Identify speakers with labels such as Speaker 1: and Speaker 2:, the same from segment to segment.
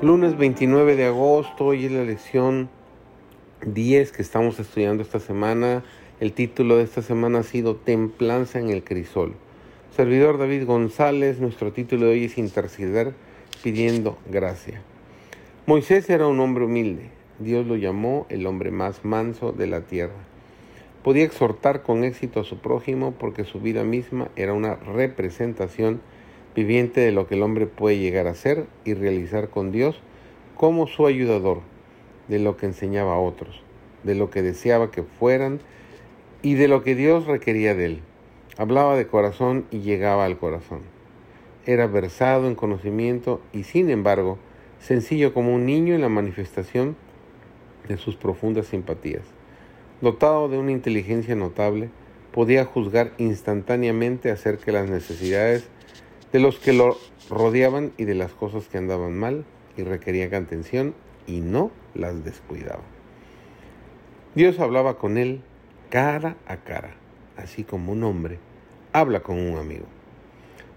Speaker 1: Lunes 29 de agosto, hoy es la lección 10 que estamos estudiando esta semana. El título de esta semana ha sido Templanza en el Crisol. Servidor David González, nuestro título de hoy es Interceder pidiendo gracia. Moisés era un hombre humilde. Dios lo llamó el hombre más manso de la tierra. Podía exhortar con éxito a su prójimo porque su vida misma era una representación viviente de lo que el hombre puede llegar a ser y realizar con Dios como su ayudador, de lo que enseñaba a otros, de lo que deseaba que fueran y de lo que Dios requería de él. Hablaba de corazón y llegaba al corazón. Era versado en conocimiento y sin embargo sencillo como un niño en la manifestación de sus profundas simpatías. Dotado de una inteligencia notable, podía juzgar instantáneamente acerca de las necesidades de los que lo rodeaban y de las cosas que andaban mal y requerían atención y no las descuidaba. Dios hablaba con él cara a cara, así como un hombre habla con un amigo.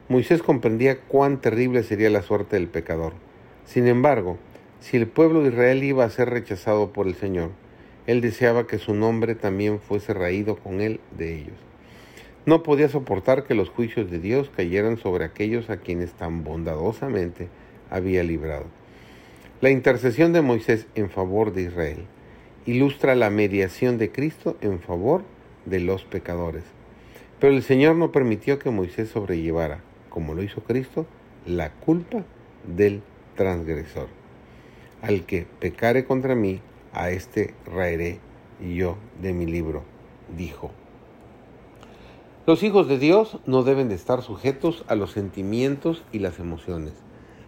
Speaker 1: Moisés comprendía cuán terrible sería la suerte del pecador. Sin embargo, si el pueblo de Israel iba a ser rechazado por el Señor, él deseaba que su nombre también fuese raído con él de ellos. No podía soportar que los juicios de Dios cayeran sobre aquellos a quienes tan bondadosamente había librado. La intercesión de Moisés en favor de Israel ilustra la mediación de Cristo en favor de los pecadores. Pero el Señor no permitió que Moisés sobrellevara, como lo hizo Cristo, la culpa del transgresor. Al que pecare contra mí, a este raeré yo de mi libro, dijo los hijos de Dios no deben de estar sujetos a los sentimientos y las emociones.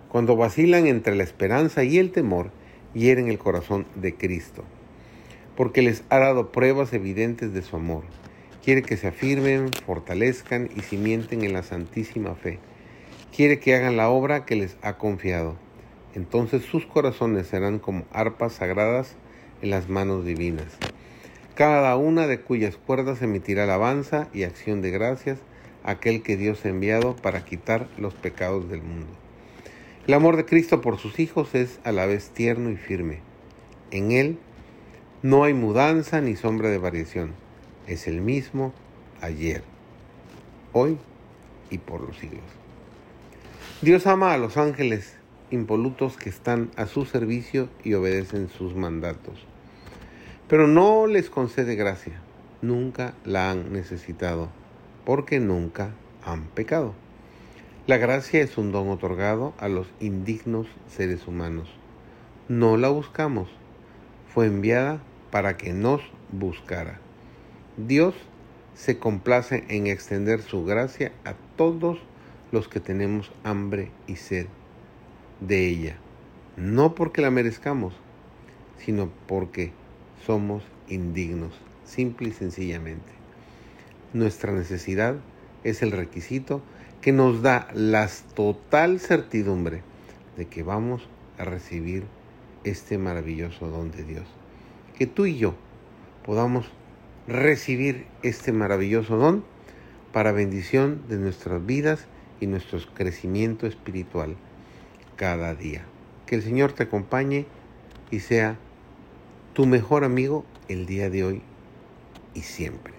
Speaker 1: Cuando vacilan entre la esperanza y el temor, hieren el corazón de Cristo, porque les ha dado pruebas evidentes de su amor. Quiere que se afirmen, fortalezcan y cimienten en la santísima fe. Quiere que hagan la obra que les ha confiado. Entonces sus corazones serán como arpas sagradas en las manos divinas cada una de cuyas cuerdas emitirá alabanza y acción de gracias a aquel que Dios ha enviado para quitar los pecados del mundo. El amor de Cristo por sus hijos es a la vez tierno y firme. En Él no hay mudanza ni sombra de variación. Es el mismo ayer, hoy y por los siglos. Dios ama a los ángeles impolutos que están a su servicio y obedecen sus mandatos pero no les concede gracia. Nunca la han necesitado, porque nunca han pecado. La gracia es un don otorgado a los indignos seres humanos. No la buscamos, fue enviada para que nos buscara. Dios se complace en extender su gracia a todos los que tenemos hambre y sed de ella, no porque la merezcamos, sino porque somos indignos, simple y sencillamente. Nuestra necesidad es el requisito que nos da la total certidumbre de que vamos a recibir este maravilloso don de Dios. Que tú y yo podamos recibir este maravilloso don para bendición de nuestras vidas y nuestro crecimiento espiritual cada día. Que el Señor te acompañe y sea tu mejor amigo el día de hoy y siempre.